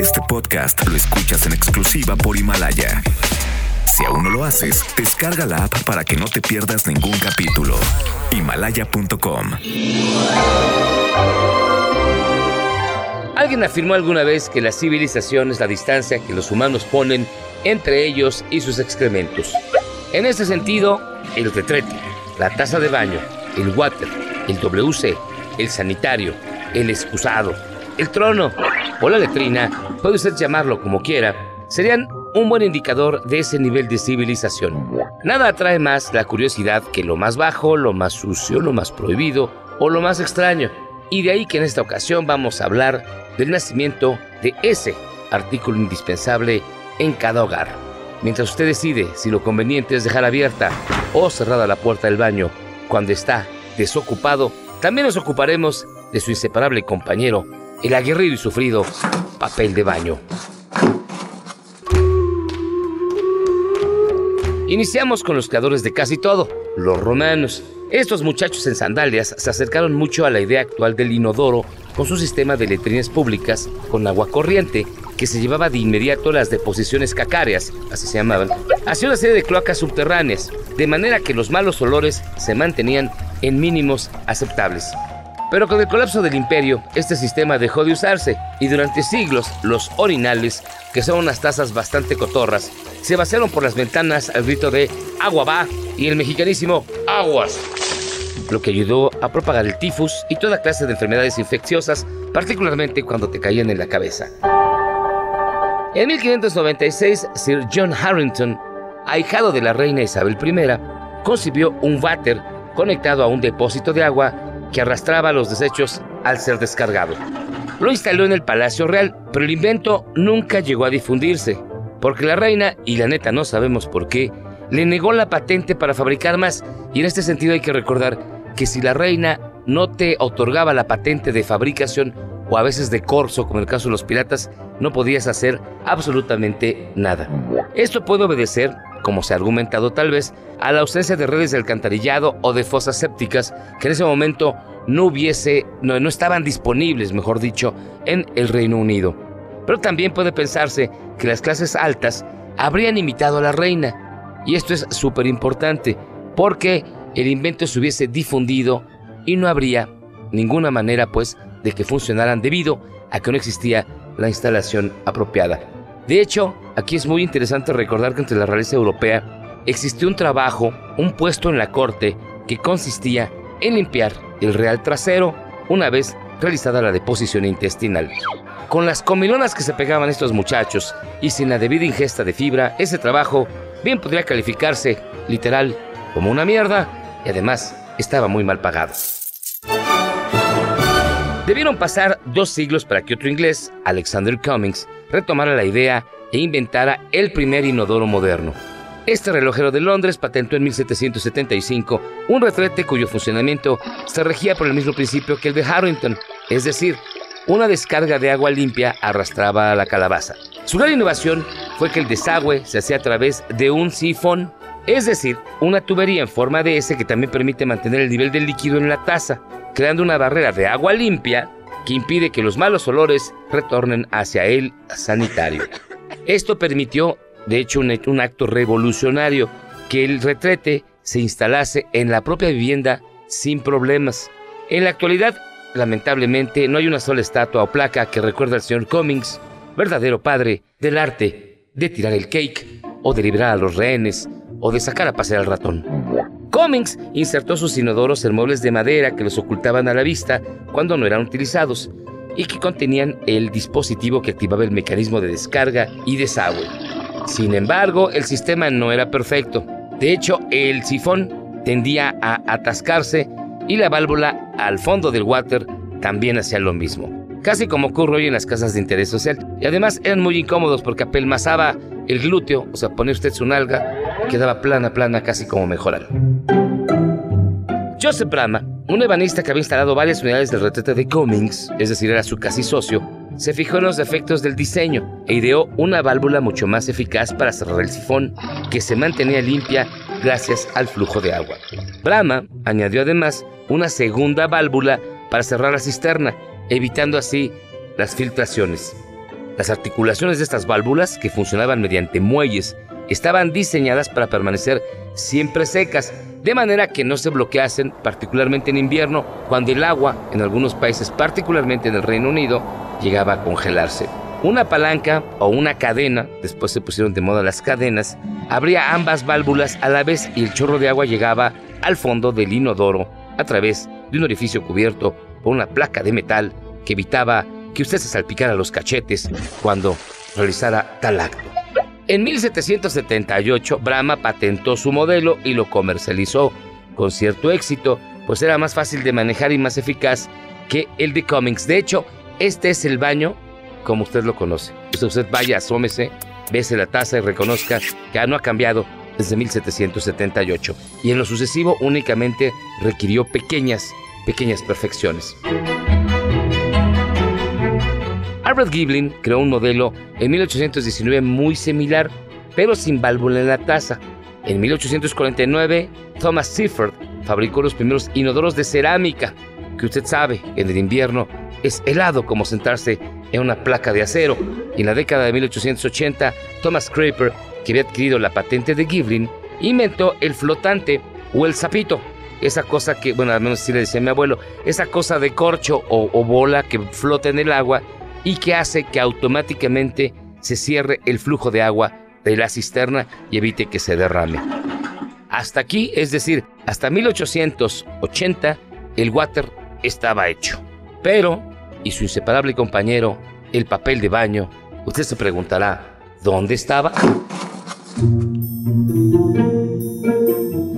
Este podcast lo escuchas en exclusiva por Himalaya. Si aún no lo haces, descarga la app para que no te pierdas ningún capítulo. Himalaya.com. Alguien afirmó alguna vez que la civilización es la distancia que los humanos ponen entre ellos y sus excrementos. En ese sentido, el retrete, la taza de baño, el water, el WC, el sanitario, el excusado, el trono o la letrina, puede usted llamarlo como quiera, serían un buen indicador de ese nivel de civilización. Nada atrae más la curiosidad que lo más bajo, lo más sucio, lo más prohibido o lo más extraño. Y de ahí que en esta ocasión vamos a hablar del nacimiento de ese artículo indispensable en cada hogar. Mientras usted decide si lo conveniente es dejar abierta o cerrada la puerta del baño cuando está desocupado, también nos ocuparemos de su inseparable compañero, el aguerrido y sufrido papel de baño. Iniciamos con los creadores de casi todo, los romanos. Estos muchachos en sandalias se acercaron mucho a la idea actual del inodoro con su sistema de letrinas públicas con agua corriente que se llevaba de inmediato las deposiciones cacáreas, así se llamaban, hacia una serie de cloacas subterráneas, de manera que los malos olores se mantenían en mínimos aceptables. Pero con el colapso del imperio, este sistema dejó de usarse y durante siglos los orinales, que son unas tazas bastante cotorras, se vaciaron por las ventanas al grito de agua va y el mexicanísimo aguas, lo que ayudó a propagar el tifus y toda clase de enfermedades infecciosas, particularmente cuando te caían en la cabeza. En 1596, Sir John Harrington, ahijado de la reina Isabel I, concibió un váter conectado a un depósito de agua que arrastraba los desechos al ser descargado. Lo instaló en el Palacio Real, pero el invento nunca llegó a difundirse, porque la reina, y la neta no sabemos por qué, le negó la patente para fabricar más, y en este sentido hay que recordar que si la reina no te otorgaba la patente de fabricación o a veces de corso, como en el caso de los piratas, no podías hacer absolutamente nada. Esto puede obedecer como se ha argumentado tal vez, a la ausencia de redes de alcantarillado o de fosas sépticas que en ese momento no hubiese, no, no estaban disponibles, mejor dicho, en el Reino Unido. Pero también puede pensarse que las clases altas habrían imitado a la reina. Y esto es súper importante, porque el invento se hubiese difundido y no habría ninguna manera, pues, de que funcionaran debido a que no existía la instalación apropiada. De hecho, aquí es muy interesante recordar que entre la realeza europea existió un trabajo, un puesto en la corte que consistía en limpiar el real trasero una vez realizada la deposición intestinal. Con las comilonas que se pegaban estos muchachos y sin la debida ingesta de fibra, ese trabajo bien podría calificarse, literal, como una mierda y además estaba muy mal pagado. Debieron pasar dos siglos para que otro inglés, Alexander Cummings, retomara la idea e inventara el primer inodoro moderno. Este relojero de Londres patentó en 1775 un retrete cuyo funcionamiento se regía por el mismo principio que el de Harrington, es decir, una descarga de agua limpia arrastraba a la calabaza. Su gran innovación fue que el desagüe se hacía a través de un sifón, es decir, una tubería en forma de S que también permite mantener el nivel del líquido en la taza, creando una barrera de agua limpia que impide que los malos olores retornen hacia el sanitario. Esto permitió, de hecho, un, acto revolucionario, que el retrete se instalase en la propia vivienda sin problemas. En la actualidad, lamentablemente, no hay una sola estatua o placa que recuerde al señor Cummings, verdadero padre del arte de tirar el cake, o de liberar a los rehenes, o de sacar a pasear al ratón. Cummings insertó sus inodoros en muebles de madera que los ocultaban a la vista cuando no eran utilizados y que contenían el dispositivo que activaba el mecanismo de descarga y desagüe. Sin embargo, el sistema no era perfecto. De hecho, el sifón tendía a atascarse y la válvula al fondo del water también hacía lo mismo. Casi como ocurre hoy en las casas de interés social. Y además eran muy incómodos porque apelmazaba el glúteo, o sea, ponía usted su nalga, quedaba plana, plana, casi como mejorar. Joseph Brahma, un ebanista que había instalado varias unidades del retrete de Cummings, es decir, era su casi socio, se fijó en los defectos del diseño e ideó una válvula mucho más eficaz para cerrar el sifón, que se mantenía limpia gracias al flujo de agua. Brahma añadió además una segunda válvula para cerrar la cisterna, evitando así las filtraciones. Las articulaciones de estas válvulas, que funcionaban mediante muelles, estaban diseñadas para permanecer siempre secas, de manera que no se bloqueasen, particularmente en invierno, cuando el agua, en algunos países, particularmente en el Reino Unido, llegaba a congelarse. Una palanca o una cadena, después se pusieron de moda las cadenas, abría ambas válvulas a la vez y el chorro de agua llegaba al fondo del inodoro a través de un orificio cubierto por una placa de metal que evitaba que usted se salpicara los cachetes cuando realizara tal acto. En 1778, Brahma patentó su modelo y lo comercializó con cierto éxito, pues era más fácil de manejar y más eficaz que el de Cummings. De hecho, este es el baño como usted lo conoce. Usted vaya, asómese, bese la taza y reconozca que no ha cambiado desde 1778 y en lo sucesivo únicamente requirió pequeñas, pequeñas perfecciones. Albert Giblin creó un modelo en 1819 muy similar, pero sin válvula en la taza. En 1849, Thomas Seaford fabricó los primeros inodoros de cerámica, que usted sabe, en el invierno es helado como sentarse en una placa de acero. Y en la década de 1880, Thomas Scraper, que había adquirido la patente de Giblin, inventó el flotante o el sapito. Esa cosa que, bueno, al menos sí le decía mi abuelo, esa cosa de corcho o, o bola que flota en el agua y que hace que automáticamente se cierre el flujo de agua de la cisterna y evite que se derrame. Hasta aquí, es decir, hasta 1880, el water estaba hecho. Pero y su inseparable compañero, el papel de baño, usted se preguntará, ¿dónde estaba?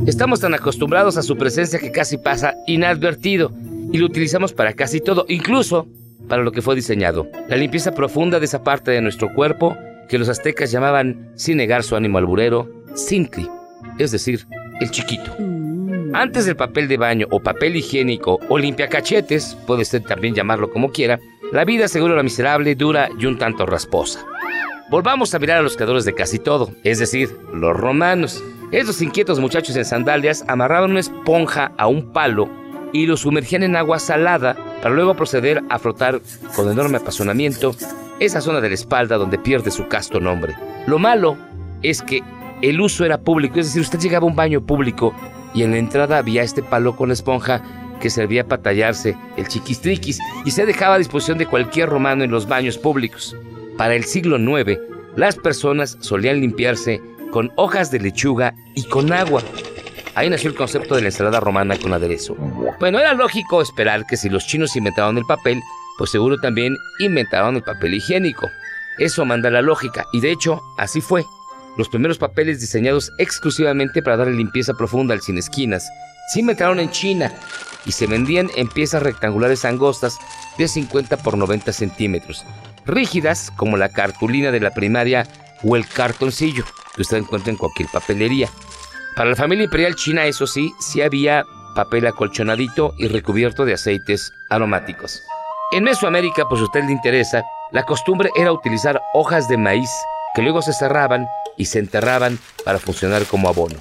Estamos tan acostumbrados a su presencia que casi pasa inadvertido y lo utilizamos para casi todo, incluso para lo que fue diseñado. La limpieza profunda de esa parte de nuestro cuerpo que los aztecas llamaban, sin negar su ánimo alburero, Sintli, es decir, el chiquito. Antes del papel de baño o papel higiénico o limpiacachetes, puede usted también llamarlo como quiera, la vida seguro era miserable, dura y un tanto rasposa. Volvamos a mirar a los creadores de casi todo, es decir, los romanos. Estos inquietos muchachos en sandalias amarraban una esponja a un palo y lo sumergían en agua salada para luego proceder a frotar con enorme apasionamiento esa zona de la espalda donde pierde su casto nombre. Lo malo es que el uso era público, es decir, usted llegaba a un baño público y en la entrada había este palo con esponja que servía para tallarse el chiquistriquis y se dejaba a disposición de cualquier romano en los baños públicos. Para el siglo IX, las personas solían limpiarse con hojas de lechuga y con agua. Ahí nació el concepto de la ensalada romana con aderezo. Bueno, era lógico esperar que si los chinos inventaban el papel, pues seguro también inventaban el papel higiénico. Eso manda la lógica, y de hecho, así fue. Los primeros papeles diseñados exclusivamente para darle limpieza profunda al sin esquinas se inventaron en China y se vendían en piezas rectangulares angostas de 50 por 90 centímetros, rígidas como la cartulina de la primaria o el cartoncillo que usted encuentra en cualquier papelería. Para la familia imperial china, eso sí, sí había papel acolchonadito y recubierto de aceites aromáticos. En Mesoamérica, pues a usted le interesa, la costumbre era utilizar hojas de maíz que luego se cerraban y se enterraban para funcionar como abono.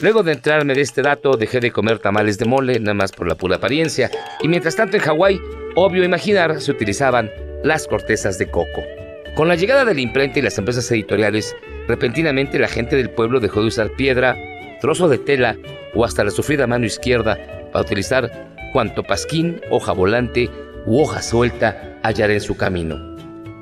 Luego de entrarme de este dato, dejé de comer tamales de mole, nada más por la pura apariencia, y mientras tanto en Hawái, obvio imaginar, se utilizaban las cortezas de coco. Con la llegada de la imprenta y las empresas editoriales, repentinamente la gente del pueblo dejó de usar piedra, trozo de tela o hasta la sufrida mano izquierda para utilizar cuanto pasquín, hoja volante u hoja suelta hallar en su camino.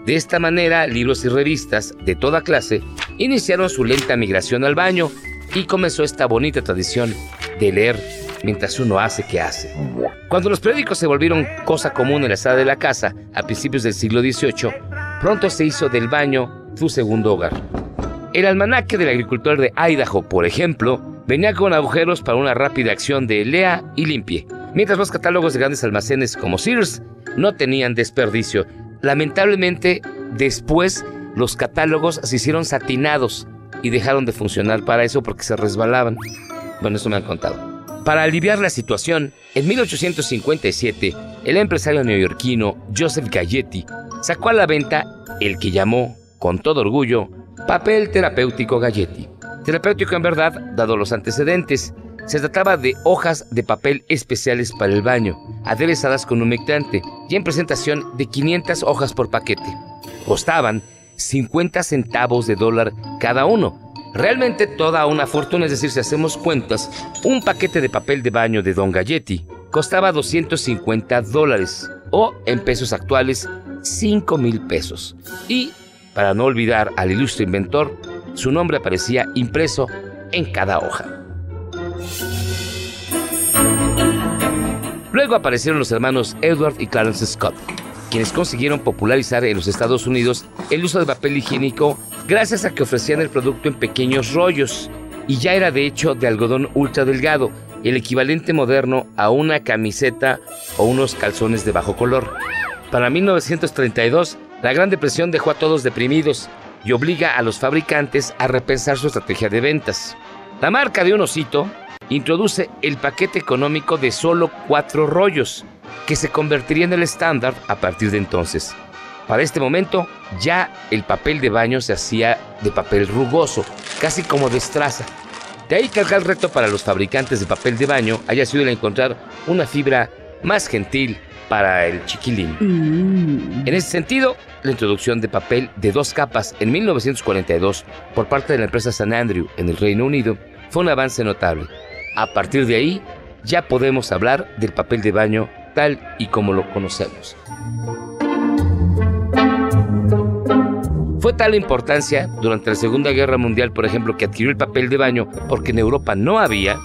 De esta manera, libros y revistas de toda clase iniciaron su lenta migración al baño y comenzó esta bonita tradición de leer mientras uno hace que hace. Cuando los periódicos se volvieron cosa común en la sala de la casa a principios del siglo XVIII, pronto se hizo del baño su segundo hogar. El almanaque del agricultor de Idaho, por ejemplo, venía con agujeros para una rápida acción de lea y limpie, mientras los catálogos de grandes almacenes como Sears no tenían desperdicio Lamentablemente, después los catálogos se hicieron satinados y dejaron de funcionar para eso porque se resbalaban. Bueno, eso me han contado. Para aliviar la situación, en 1857, el empresario neoyorquino Joseph Galletti sacó a la venta el que llamó, con todo orgullo, papel terapéutico Galletti. Terapéutico en verdad, dado los antecedentes, se trataba de hojas de papel especiales para el baño, aderezadas con humectante y en presentación de 500 hojas por paquete. Costaban 50 centavos de dólar cada uno. Realmente toda una fortuna, es decir, si hacemos cuentas, un paquete de papel de baño de Don Galletti costaba 250 dólares o en pesos actuales 5 mil pesos. Y, para no olvidar al ilustre inventor, su nombre aparecía impreso en cada hoja. Luego aparecieron los hermanos Edward y Clarence Scott, quienes consiguieron popularizar en los Estados Unidos el uso de papel higiénico gracias a que ofrecían el producto en pequeños rollos y ya era de hecho de algodón ultra delgado, el equivalente moderno a una camiseta o unos calzones de bajo color. Para 1932, la Gran Depresión dejó a todos deprimidos y obliga a los fabricantes a repensar su estrategia de ventas. La marca de un osito introduce el paquete económico de solo cuatro rollos, que se convertiría en el estándar a partir de entonces. Para este momento, ya el papel de baño se hacía de papel rugoso, casi como de estraza. De ahí que el reto para los fabricantes de papel de baño haya sido el encontrar una fibra más gentil para el chiquilín. Mm. En ese sentido, la introducción de papel de dos capas en 1942 por parte de la empresa San Andrew en el Reino Unido fue un avance notable. A partir de ahí, ya podemos hablar del papel de baño tal y como lo conocemos. Fue tal la importancia durante la Segunda Guerra Mundial, por ejemplo, que adquirió el papel de baño porque en Europa no había,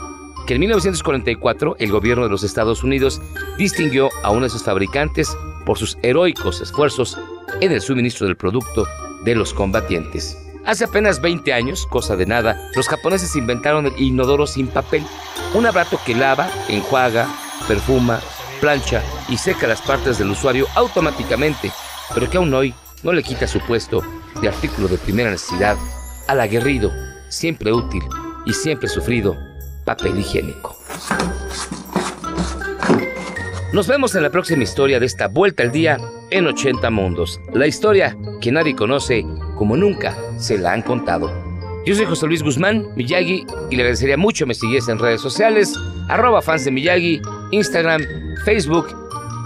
que en 1944 el gobierno de los Estados Unidos distinguió a uno de sus fabricantes por sus heroicos esfuerzos en el suministro del producto de los combatientes. Hace apenas 20 años, cosa de nada, los japoneses inventaron el inodoro sin papel, un aparato que lava, enjuaga, perfuma, plancha y seca las partes del usuario automáticamente, pero que aún hoy no le quita su puesto de artículo de primera necesidad al aguerrido, siempre útil y siempre sufrido papel higiénico. Nos vemos en la próxima historia de esta vuelta al día en 80 mundos. La historia que nadie conoce como nunca se la han contado. Yo soy José Luis Guzmán, Miyagi, y le agradecería mucho me siguiese en redes sociales, arroba fans de Miyagi, Instagram, Facebook,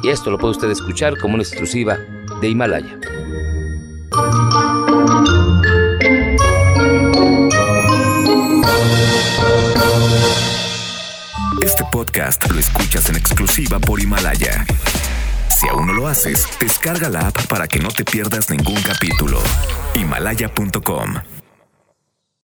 y esto lo puede usted escuchar como una exclusiva de Himalaya. Este podcast lo escuchas en exclusiva por Himalaya. Si aún no lo haces, descarga la app para que no te pierdas ningún capítulo. Himalaya.com